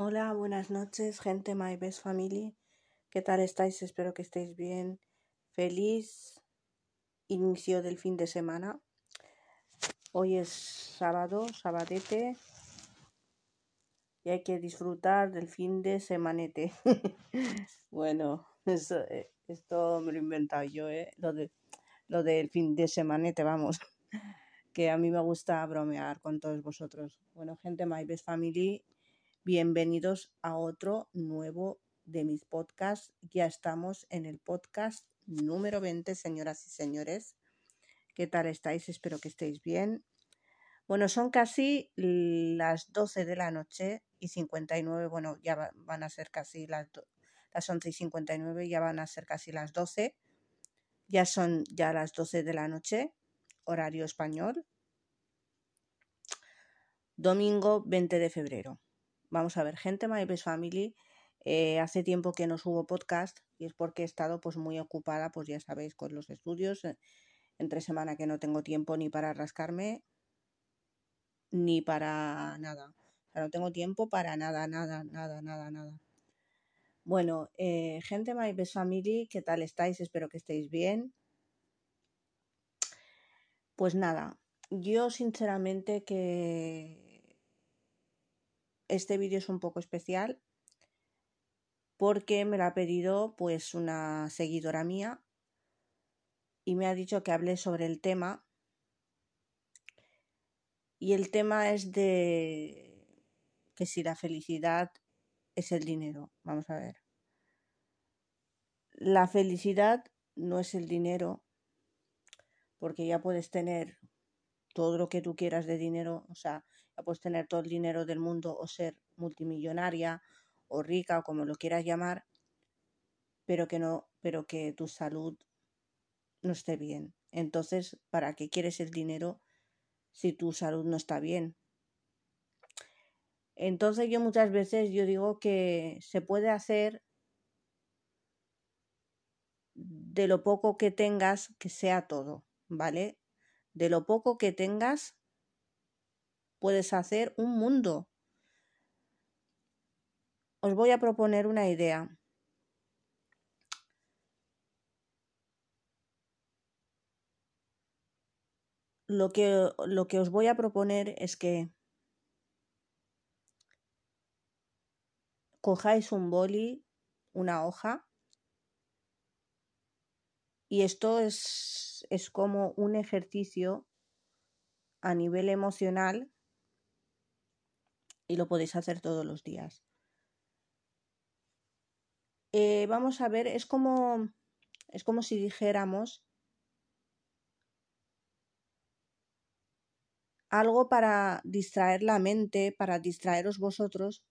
Hola, buenas noches, gente My Best Family. ¿Qué tal estáis? Espero que estéis bien. Feliz inicio del fin de semana. Hoy es sábado, sabadete. Y hay que disfrutar del fin de semanete. bueno, eso, eh, esto me lo he inventado yo, ¿eh? Lo, de, lo del fin de semanete, vamos. que a mí me gusta bromear con todos vosotros. Bueno, gente My Best Family Bienvenidos a otro nuevo de mis podcasts. Ya estamos en el podcast número 20, señoras y señores. ¿Qué tal estáis? Espero que estéis bien. Bueno, son casi las 12 de la noche y 59, bueno, ya van a ser casi las, las 11 y 59, ya van a ser casi las 12. Ya son ya las 12 de la noche, horario español. Domingo 20 de febrero. Vamos a ver, gente My Best Family, eh, hace tiempo que no subo podcast y es porque he estado pues muy ocupada, pues ya sabéis, con los estudios. Eh, entre semana que no tengo tiempo ni para rascarme ni para nada. O sea, no tengo tiempo para nada, nada, nada, nada, nada. Bueno, eh, gente My Best Family, ¿qué tal estáis? Espero que estéis bien. Pues nada, yo sinceramente que este vídeo es un poco especial porque me lo ha pedido pues una seguidora mía y me ha dicho que hable sobre el tema y el tema es de que si la felicidad es el dinero. Vamos a ver. La felicidad no es el dinero porque ya puedes tener todo lo que tú quieras de dinero, o sea, puedes tener todo el dinero del mundo o ser multimillonaria o rica o como lo quieras llamar, pero que no, pero que tu salud no esté bien. Entonces, ¿para qué quieres el dinero si tu salud no está bien? Entonces yo muchas veces yo digo que se puede hacer de lo poco que tengas que sea todo, ¿vale? De lo poco que tengas puedes hacer un mundo. Os voy a proponer una idea. Lo que, lo que os voy a proponer es que cojáis un boli, una hoja, y esto es, es como un ejercicio a nivel emocional y lo podéis hacer todos los días. Eh, vamos a ver, es como, es como si dijéramos algo para distraer la mente, para distraeros vosotros.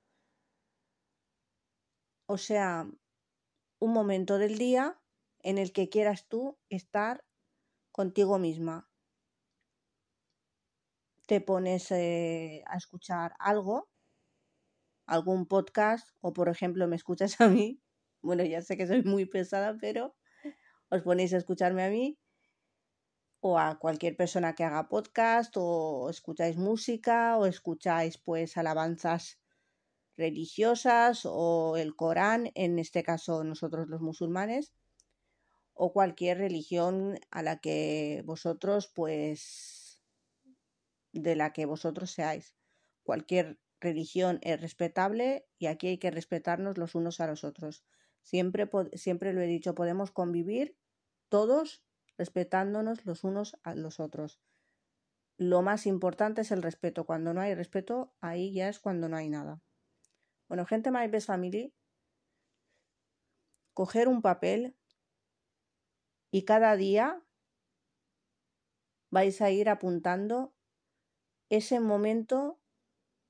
O sea, un momento del día en el que quieras tú estar contigo misma, te pones eh, a escuchar algo, algún podcast, o por ejemplo me escuchas a mí, bueno, ya sé que soy muy pesada, pero os ponéis a escucharme a mí o a cualquier persona que haga podcast o escucháis música o escucháis pues alabanzas religiosas o el Corán, en este caso nosotros los musulmanes, o cualquier religión a la que vosotros pues de la que vosotros seáis. Cualquier religión es respetable y aquí hay que respetarnos los unos a los otros. Siempre, siempre lo he dicho, podemos convivir todos respetándonos los unos a los otros. Lo más importante es el respeto. Cuando no hay respeto, ahí ya es cuando no hay nada. Bueno, gente My Best Family, coger un papel y cada día vais a ir apuntando ese momento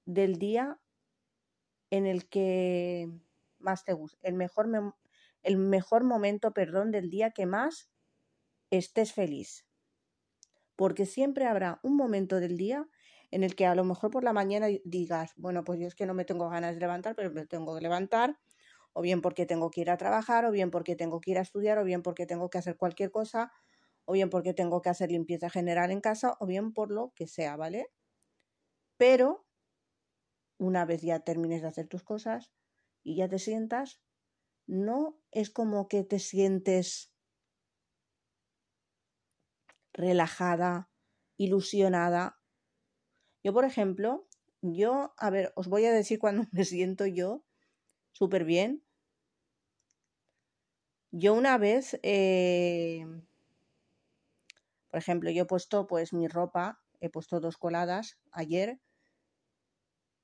del día en el que más te gusta, el mejor, el mejor momento, perdón, del día que más estés feliz. Porque siempre habrá un momento del día en el que a lo mejor por la mañana digas, bueno, pues yo es que no me tengo ganas de levantar, pero me tengo que levantar, o bien porque tengo que ir a trabajar, o bien porque tengo que ir a estudiar, o bien porque tengo que hacer cualquier cosa, o bien porque tengo que hacer limpieza general en casa, o bien por lo que sea, ¿vale? Pero una vez ya termines de hacer tus cosas y ya te sientas, no es como que te sientes relajada, ilusionada. Yo, por ejemplo, yo, a ver, os voy a decir cuando me siento yo súper bien. Yo una vez, eh, por ejemplo, yo he puesto pues mi ropa, he puesto dos coladas ayer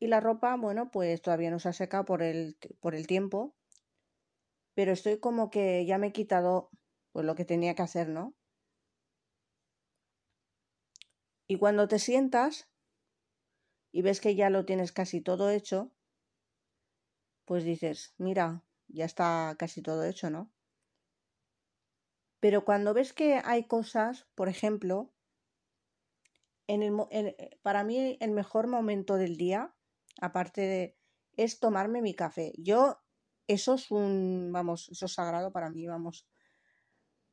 y la ropa, bueno, pues todavía no se ha secado por el, por el tiempo, pero estoy como que ya me he quitado pues lo que tenía que hacer, ¿no? Y cuando te sientas y ves que ya lo tienes casi todo hecho, pues dices, mira, ya está casi todo hecho, ¿no? Pero cuando ves que hay cosas, por ejemplo, en el, eh, para mí el mejor momento del día, aparte de, es tomarme mi café. Yo, eso es un, vamos, eso es sagrado para mí, vamos.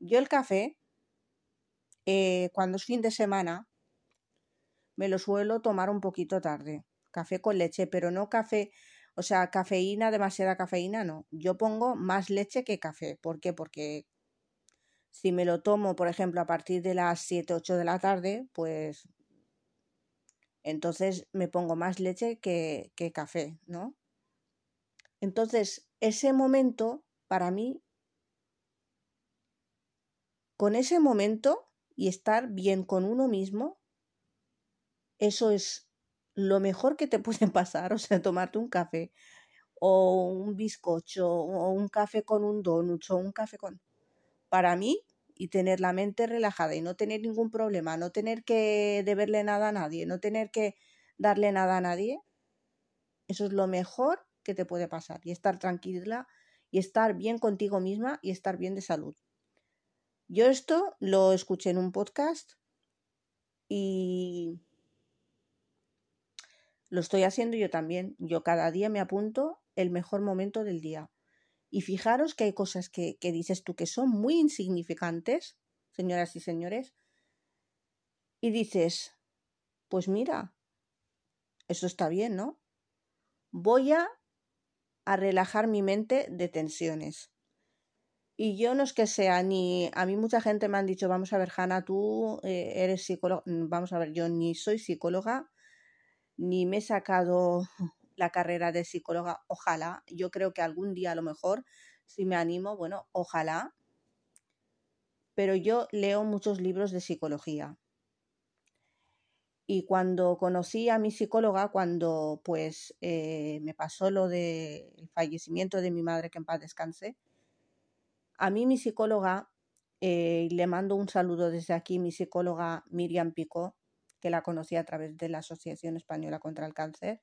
Yo el café, eh, cuando es fin de semana, me lo suelo tomar un poquito tarde. Café con leche, pero no café, o sea, cafeína, demasiada cafeína, no. Yo pongo más leche que café. ¿Por qué? Porque si me lo tomo, por ejemplo, a partir de las 7, 8 de la tarde, pues entonces me pongo más leche que, que café, ¿no? Entonces, ese momento, para mí, con ese momento y estar bien con uno mismo, eso es lo mejor que te puede pasar, o sea, tomarte un café o un bizcocho o un café con un donut o un café con... Para mí, y tener la mente relajada y no tener ningún problema, no tener que deberle nada a nadie, no tener que darle nada a nadie, eso es lo mejor que te puede pasar y estar tranquila y estar bien contigo misma y estar bien de salud. Yo esto lo escuché en un podcast y lo estoy haciendo yo también. Yo cada día me apunto el mejor momento del día. Y fijaros que hay cosas que, que dices tú que son muy insignificantes, señoras y señores, y dices, pues mira, eso está bien, ¿no? Voy a, a relajar mi mente de tensiones. Y yo no es que sea ni. A mí mucha gente me han dicho, vamos a ver, Hanna, tú eh, eres psicóloga. Vamos a ver, yo ni soy psicóloga, ni me he sacado la carrera de psicóloga, ojalá, yo creo que algún día a lo mejor, si me animo, bueno, ojalá, pero yo leo muchos libros de psicología. Y cuando conocí a mi psicóloga, cuando pues eh, me pasó lo del fallecimiento de mi madre, que en paz descanse, a mí mi psicóloga, eh, le mando un saludo desde aquí, mi psicóloga Miriam Pico, que la conocí a través de la Asociación Española contra el Cáncer.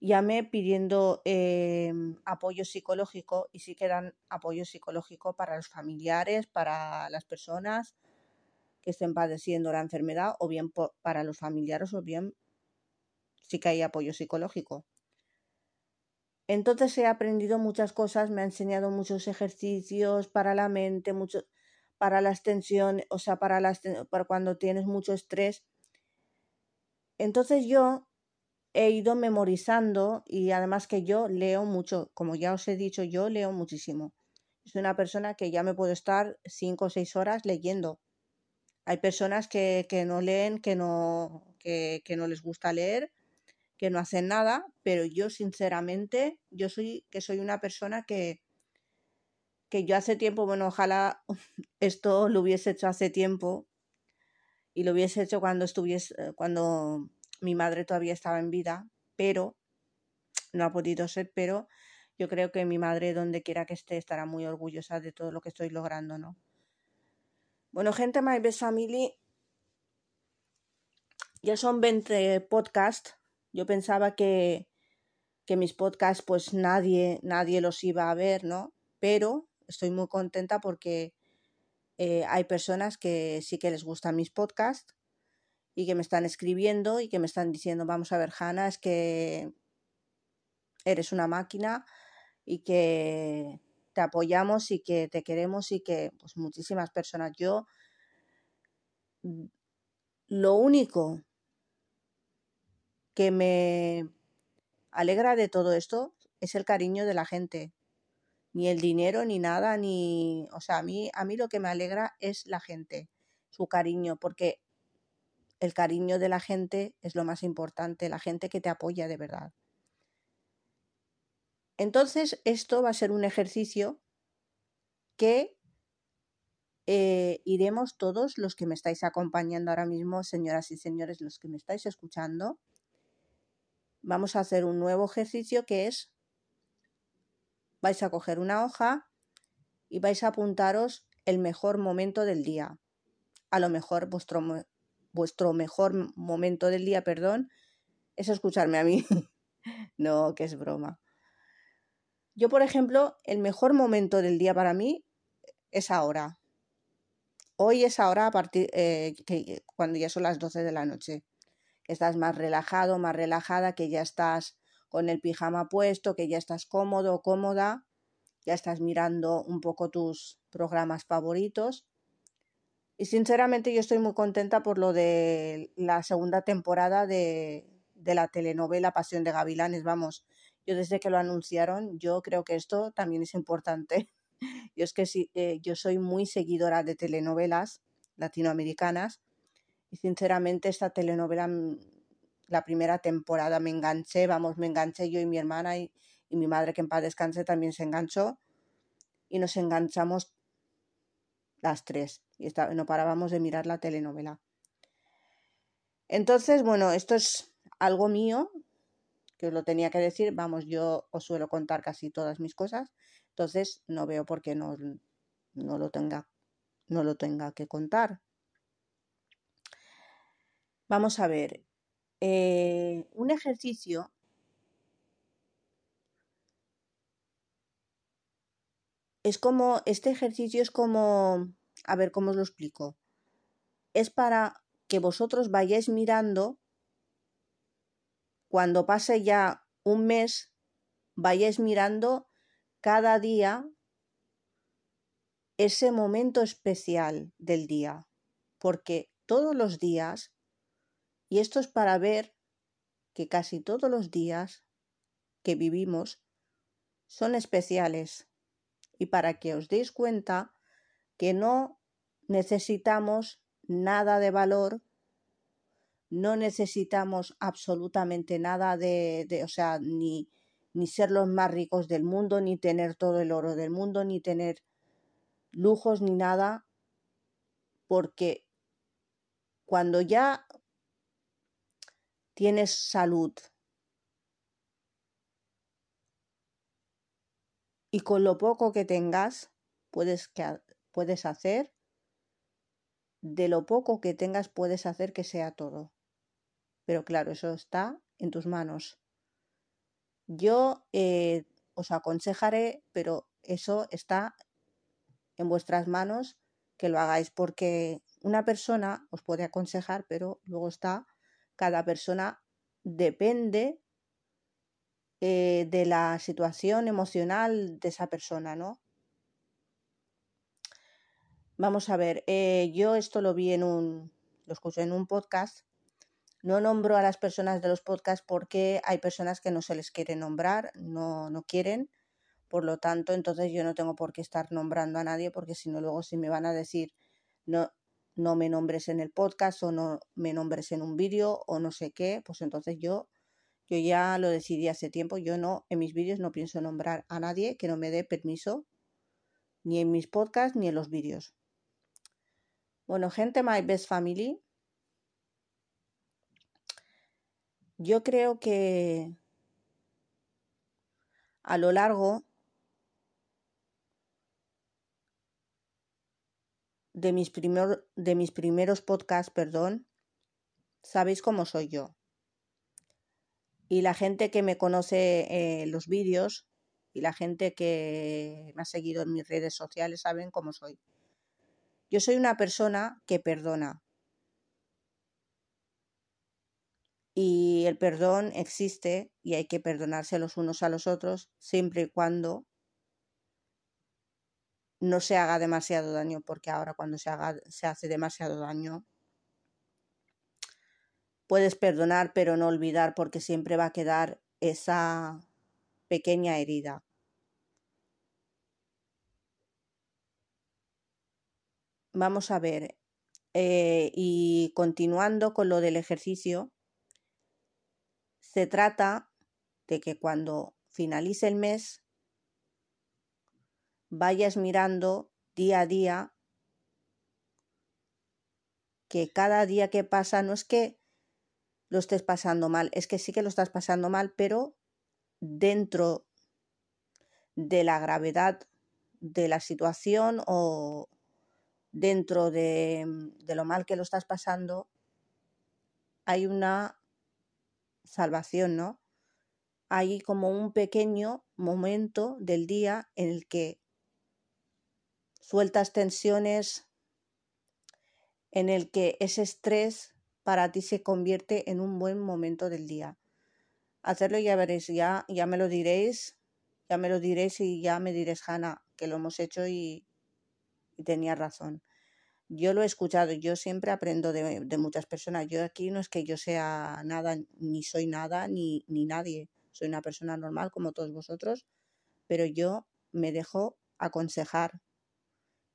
Llamé pidiendo em, apoyo psicológico y sí que dan apoyo psicológico para los familiares, para las personas que estén padeciendo la enfermedad o bien para los familiares o bien sí que hay apoyo psicológico. Entonces he aprendido muchas cosas, me ha enseñado muchos ejercicios para la mente, muchos para la extensión, o sea, para, la, para cuando tienes mucho estrés. Entonces yo he ido memorizando y además que yo leo mucho, como ya os he dicho, yo leo muchísimo. Soy una persona que ya me puedo estar cinco o seis horas leyendo. Hay personas que, que no leen, que no, que, que no les gusta leer, que no hacen nada, pero yo sinceramente, yo soy que soy una persona que, que yo hace tiempo, bueno, ojalá esto lo hubiese hecho hace tiempo y lo hubiese hecho cuando estuviese, cuando mi madre todavía estaba en vida, pero no ha podido ser, pero yo creo que mi madre, donde quiera que esté, estará muy orgullosa de todo lo que estoy logrando, ¿no? Bueno, gente, My Best Family, ya son 20 podcasts. Yo pensaba que, que mis podcasts, pues nadie, nadie los iba a ver, ¿no? Pero estoy muy contenta porque eh, hay personas que sí que les gustan mis podcasts y que me están escribiendo y que me están diciendo, vamos a ver, Hanna, es que eres una máquina y que te apoyamos y que te queremos y que pues muchísimas personas. Yo lo único que me alegra de todo esto es el cariño de la gente. Ni el dinero, ni nada, ni. O sea, a mí, a mí lo que me alegra es la gente, su cariño, porque el cariño de la gente es lo más importante, la gente que te apoya de verdad. Entonces, esto va a ser un ejercicio que eh, iremos todos los que me estáis acompañando ahora mismo, señoras y señores, los que me estáis escuchando. Vamos a hacer un nuevo ejercicio que es, vais a coger una hoja y vais a apuntaros el mejor momento del día. A lo mejor vuestro, vuestro mejor momento del día, perdón, es escucharme a mí. no, que es broma. Yo, por ejemplo, el mejor momento del día para mí es ahora. Hoy es ahora a partir eh, que cuando ya son las 12 de la noche. Estás más relajado, más relajada, que ya estás con el pijama puesto, que ya estás cómodo cómoda, ya estás mirando un poco tus programas favoritos. Y sinceramente yo estoy muy contenta por lo de la segunda temporada de, de la telenovela Pasión de Gavilanes. Vamos, yo desde que lo anunciaron, yo creo que esto también es importante. Yo es que sí, eh, yo soy muy seguidora de telenovelas latinoamericanas y sinceramente esta telenovela, mm, la primera temporada me enganché, vamos, me enganché yo y mi hermana y, y mi madre que en paz descanse también se enganchó y nos enganchamos las tres y no parábamos de mirar la telenovela. Entonces, bueno, esto es algo mío, que os lo tenía que decir, vamos, yo os suelo contar casi todas mis cosas, entonces no veo por qué no, no lo tenga, no lo tenga que contar. Vamos a ver, eh, un ejercicio es como, este ejercicio es como, a ver cómo os lo explico, es para que vosotros vayáis mirando cuando pase ya un mes, vayáis mirando cada día ese momento especial del día, porque todos los días, y esto es para ver que casi todos los días que vivimos son especiales, y para que os deis cuenta que no necesitamos nada de valor no necesitamos absolutamente nada de, de o sea, ni, ni ser los más ricos del mundo, ni tener todo el oro del mundo, ni tener lujos, ni nada, porque cuando ya tienes salud y con lo poco que tengas puedes, puedes hacer, de lo poco que tengas puedes hacer que sea todo. Pero claro, eso está en tus manos. Yo eh, os aconsejaré, pero eso está en vuestras manos que lo hagáis porque una persona os puede aconsejar, pero luego está, cada persona depende eh, de la situación emocional de esa persona, ¿no? Vamos a ver, eh, yo esto lo vi en un, lo en un podcast no nombro a las personas de los podcasts porque hay personas que no se les quiere nombrar, no, no quieren. Por lo tanto, entonces yo no tengo por qué estar nombrando a nadie porque si no luego si me van a decir no, no me nombres en el podcast o no me nombres en un vídeo o no sé qué, pues entonces yo, yo ya lo decidí hace tiempo, yo no, en mis vídeos no pienso nombrar a nadie que no me dé permiso, ni en mis podcasts ni en los vídeos. Bueno, gente, My Best Family, Yo creo que a lo largo de mis, de mis primeros podcasts, perdón, sabéis cómo soy yo. Y la gente que me conoce en los vídeos y la gente que me ha seguido en mis redes sociales saben cómo soy. Yo soy una persona que perdona. Y el perdón existe y hay que perdonarse los unos a los otros siempre y cuando no se haga demasiado daño, porque ahora cuando se, haga, se hace demasiado daño puedes perdonar pero no olvidar porque siempre va a quedar esa pequeña herida. Vamos a ver, eh, y continuando con lo del ejercicio, se trata de que cuando finalice el mes vayas mirando día a día que cada día que pasa no es que lo estés pasando mal, es que sí que lo estás pasando mal, pero dentro de la gravedad de la situación o dentro de, de lo mal que lo estás pasando, hay una salvación, ¿no? Hay como un pequeño momento del día en el que sueltas tensiones, en el que ese estrés para ti se convierte en un buen momento del día. Hacerlo ya veréis, ya, ya me lo diréis, ya me lo diréis y ya me diréis, Hanna, que lo hemos hecho y, tenía razón. Yo lo he escuchado, yo siempre aprendo de, de, muchas personas. Yo aquí no es que yo sea nada, ni soy nada, ni, ni nadie. Soy una persona normal como todos vosotros, pero yo me dejo aconsejar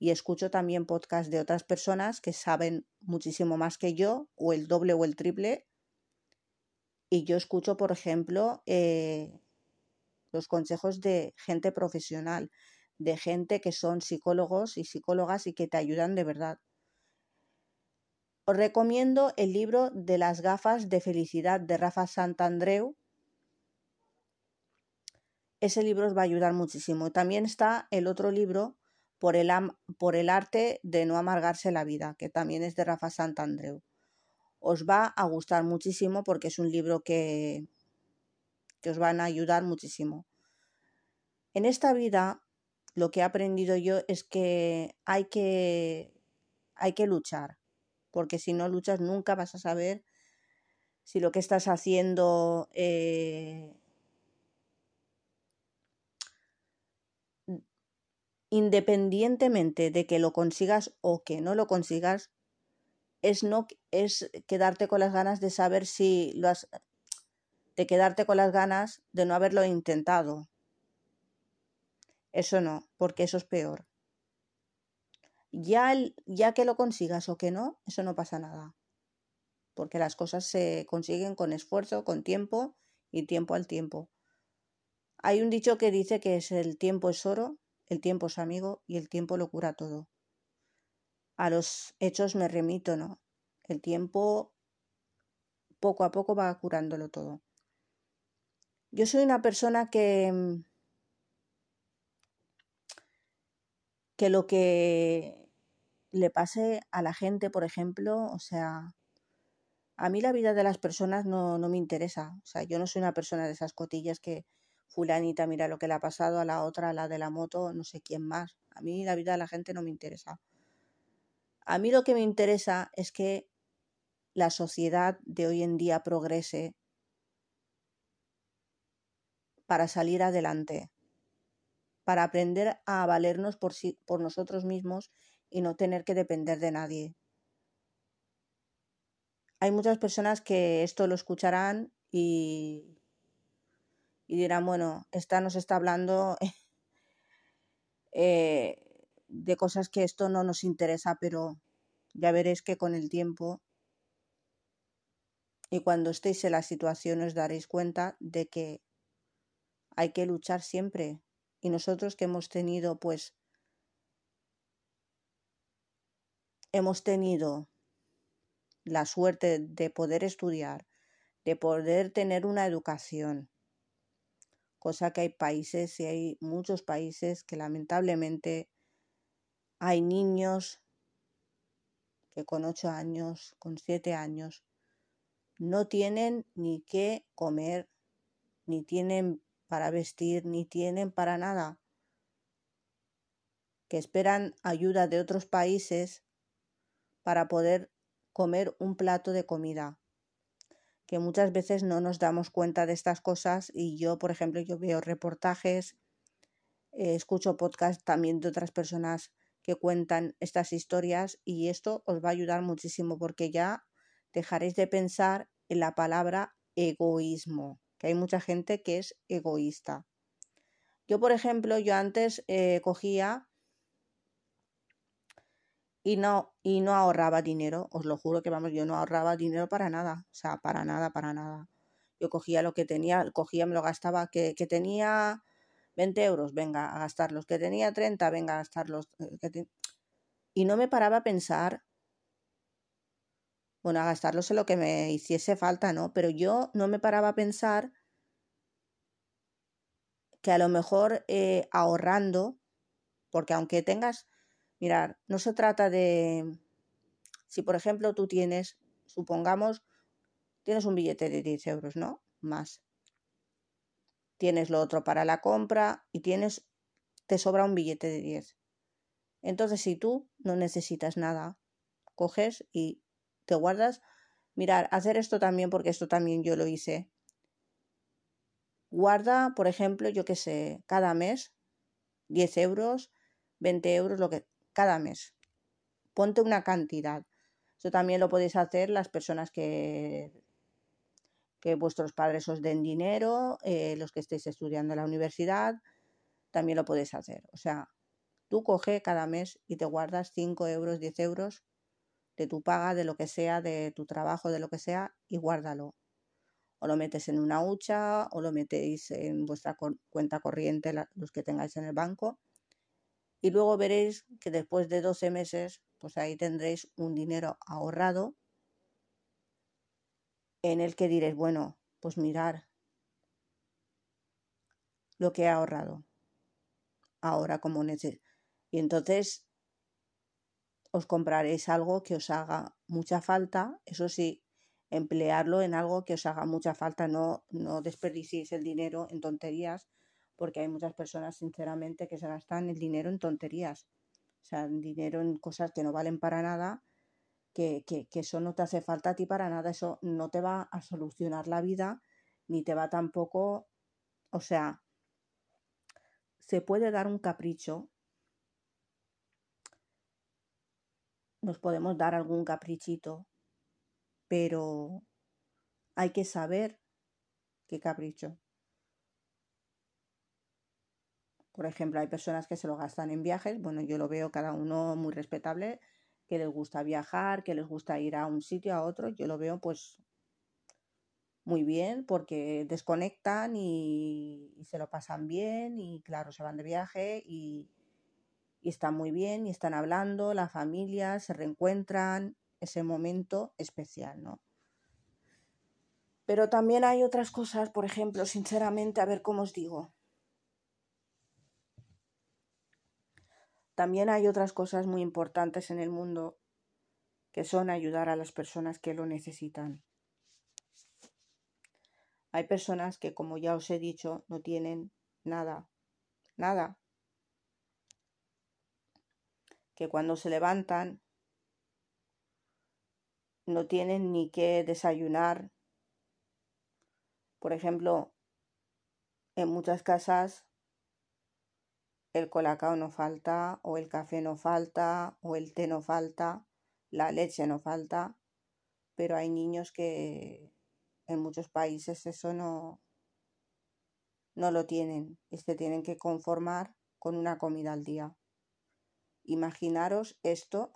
y escucho también podcasts de otras personas que saben muchísimo más que yo, o el doble o el triple. Y yo escucho, por ejemplo, eh, los consejos de gente profesional de gente que son psicólogos y psicólogas y que te ayudan de verdad. Os recomiendo el libro de las gafas de felicidad de Rafa Santandreu. Ese libro os va a ayudar muchísimo. También está el otro libro por el, por el arte de no amargarse la vida, que también es de Rafa Santandreu. Os va a gustar muchísimo porque es un libro que, que os van a ayudar muchísimo. En esta vida lo que he aprendido yo es que hay que, hay que luchar, porque si no luchas nunca vas a saber si lo que estás haciendo eh, independientemente de que lo consigas o que no lo consigas, es no es quedarte con las ganas de saber si lo has de quedarte con las ganas de no haberlo intentado. Eso no, porque eso es peor. Ya, el, ya que lo consigas o que no, eso no pasa nada. Porque las cosas se consiguen con esfuerzo, con tiempo y tiempo al tiempo. Hay un dicho que dice que es el tiempo es oro, el tiempo es amigo y el tiempo lo cura todo. A los hechos me remito, ¿no? El tiempo poco a poco va curándolo todo. Yo soy una persona que mm, que lo que le pase a la gente, por ejemplo, o sea, a mí la vida de las personas no, no me interesa. O sea, yo no soy una persona de esas cotillas que fulanita mira lo que le ha pasado a la otra, a la de la moto, no sé quién más. A mí la vida de la gente no me interesa. A mí lo que me interesa es que la sociedad de hoy en día progrese para salir adelante para aprender a valernos por, sí, por nosotros mismos y no tener que depender de nadie. Hay muchas personas que esto lo escucharán y, y dirán, bueno, esta nos está hablando eh, de cosas que esto no nos interesa, pero ya veréis que con el tiempo y cuando estéis en la situación os daréis cuenta de que hay que luchar siempre. Y nosotros que hemos tenido, pues, hemos tenido la suerte de poder estudiar, de poder tener una educación, cosa que hay países y hay muchos países que lamentablemente hay niños que con ocho años, con siete años, no tienen ni qué comer, ni tienen para vestir ni tienen para nada, que esperan ayuda de otros países para poder comer un plato de comida que muchas veces no nos damos cuenta de estas cosas y yo, por ejemplo, yo veo reportajes, eh, escucho podcasts también de otras personas que cuentan estas historias y esto os va a ayudar muchísimo porque ya dejaréis de pensar en la palabra egoísmo, que hay mucha gente que es egoísta. Yo, por ejemplo, yo antes eh, cogía y no, y no ahorraba dinero, os lo juro que vamos, yo no ahorraba dinero para nada, o sea, para nada, para nada. Yo cogía lo que tenía, cogía, me lo gastaba, que, que tenía 20 euros, venga a gastarlos, que tenía 30, venga a gastarlos. Eh, y no me paraba a pensar, bueno, a gastarlos en lo que me hiciese falta, ¿no? Pero yo no me paraba a pensar que a lo mejor eh, ahorrando, porque aunque tengas Mirar, no se trata de, si por ejemplo tú tienes, supongamos, tienes un billete de 10 euros, ¿no? Más. Tienes lo otro para la compra y tienes, te sobra un billete de 10. Entonces, si tú no necesitas nada, coges y te guardas. Mirar, hacer esto también, porque esto también yo lo hice. Guarda, por ejemplo, yo qué sé, cada mes 10 euros, 20 euros, lo que cada mes. Ponte una cantidad. Eso también lo podéis hacer las personas que, que vuestros padres os den dinero, eh, los que estéis estudiando en la universidad, también lo podéis hacer. O sea, tú coge cada mes y te guardas 5 euros, 10 euros de tu paga, de lo que sea, de tu trabajo, de lo que sea, y guárdalo. O lo metes en una hucha, o lo metéis en vuestra cuenta corriente, los que tengáis en el banco, y luego veréis que después de 12 meses, pues ahí tendréis un dinero ahorrado en el que diréis, bueno, pues mirar lo que he ahorrado ahora como necesidad. Y entonces os compraréis algo que os haga mucha falta, eso sí, emplearlo en algo que os haga mucha falta, no, no el dinero en tonterías, porque hay muchas personas, sinceramente, que se gastan el dinero en tonterías, o sea, dinero en cosas que no valen para nada, que, que, que eso no te hace falta a ti para nada, eso no te va a solucionar la vida, ni te va tampoco, o sea, se puede dar un capricho, nos podemos dar algún caprichito, pero hay que saber qué capricho. Por ejemplo, hay personas que se lo gastan en viajes, bueno, yo lo veo cada uno muy respetable, que les gusta viajar, que les gusta ir a un sitio, a otro, yo lo veo pues muy bien porque desconectan y, se lo pasan bien y claro, se van de viaje y, y están muy bien y están hablando, la familia, se reencuentran, ese momento especial, ¿no? Pero también hay otras cosas, por ejemplo, sinceramente, a ver cómo os digo. También hay otras cosas muy importantes en el mundo que son ayudar a las personas que lo necesitan. Hay personas que, como ya os he dicho, no tienen nada, nada. Que cuando se levantan no tienen ni qué desayunar. Por ejemplo, en muchas casas el colacao no falta, o el café no falta, o el té no falta, la leche no falta, pero hay niños que en muchos países eso no, no lo tienen y se tienen que conformar con una comida al día. Imaginaros esto,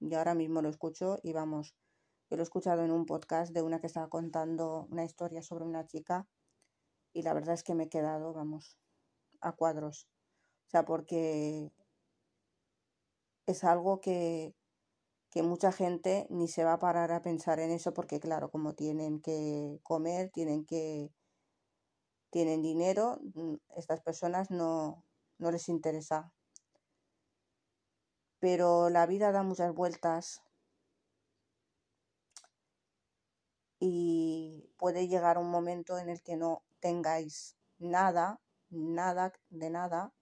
yo ahora mismo lo escucho y vamos, yo lo he escuchado en un podcast de una que estaba contando una historia sobre una chica y la verdad es que me he quedado, vamos, a cuadros. O sea, porque es algo que, que mucha gente ni se va a parar a pensar en eso porque claro, como tienen que comer, tienen que tienen dinero, mm, estas personas no, no les interesa. Pero la vida da muchas vueltas y puede llegar un momento en el que no tengáis nada, nada de nada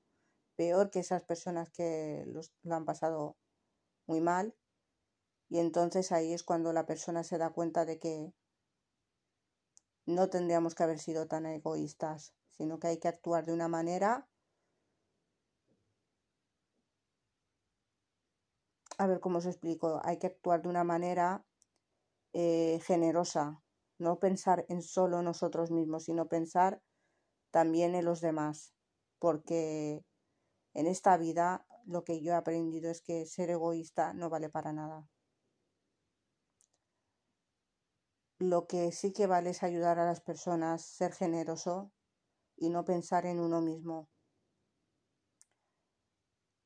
peor que esas personas que lo han pasado muy mal. Y entonces ahí es cuando la persona se da cuenta de que no tendríamos que haber sido tan egoístas, sino que hay que actuar de una manera... A ver cómo os explico. Hay que actuar de una manera eh, generosa. no pensar en solo nosotros mismos, sino pensar también en los demás, porque en esta vida lo que yo he aprendido es que ser egoísta no vale para nada. Lo que sí que vale es ayudar a las personas, ser generoso y no pensar en uno mismo.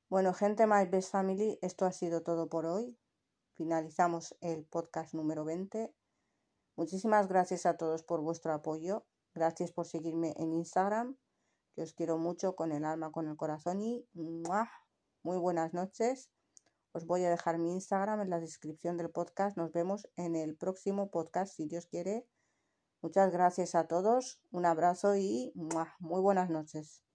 Bueno, gente My Best Family, esto ha sido todo por hoy. Finalizamos el podcast número 20. Muchísimas gracias a todos por vuestro apoyo. Gracias por seguirme en Instagram, os quiero mucho con el alma, con el corazón y muy buenas noches. Os voy a dejar mi Instagram en la descripción del podcast. Nos vemos en el próximo podcast, si Dios quiere. Muchas gracias a todos. Un abrazo y muy buenas noches.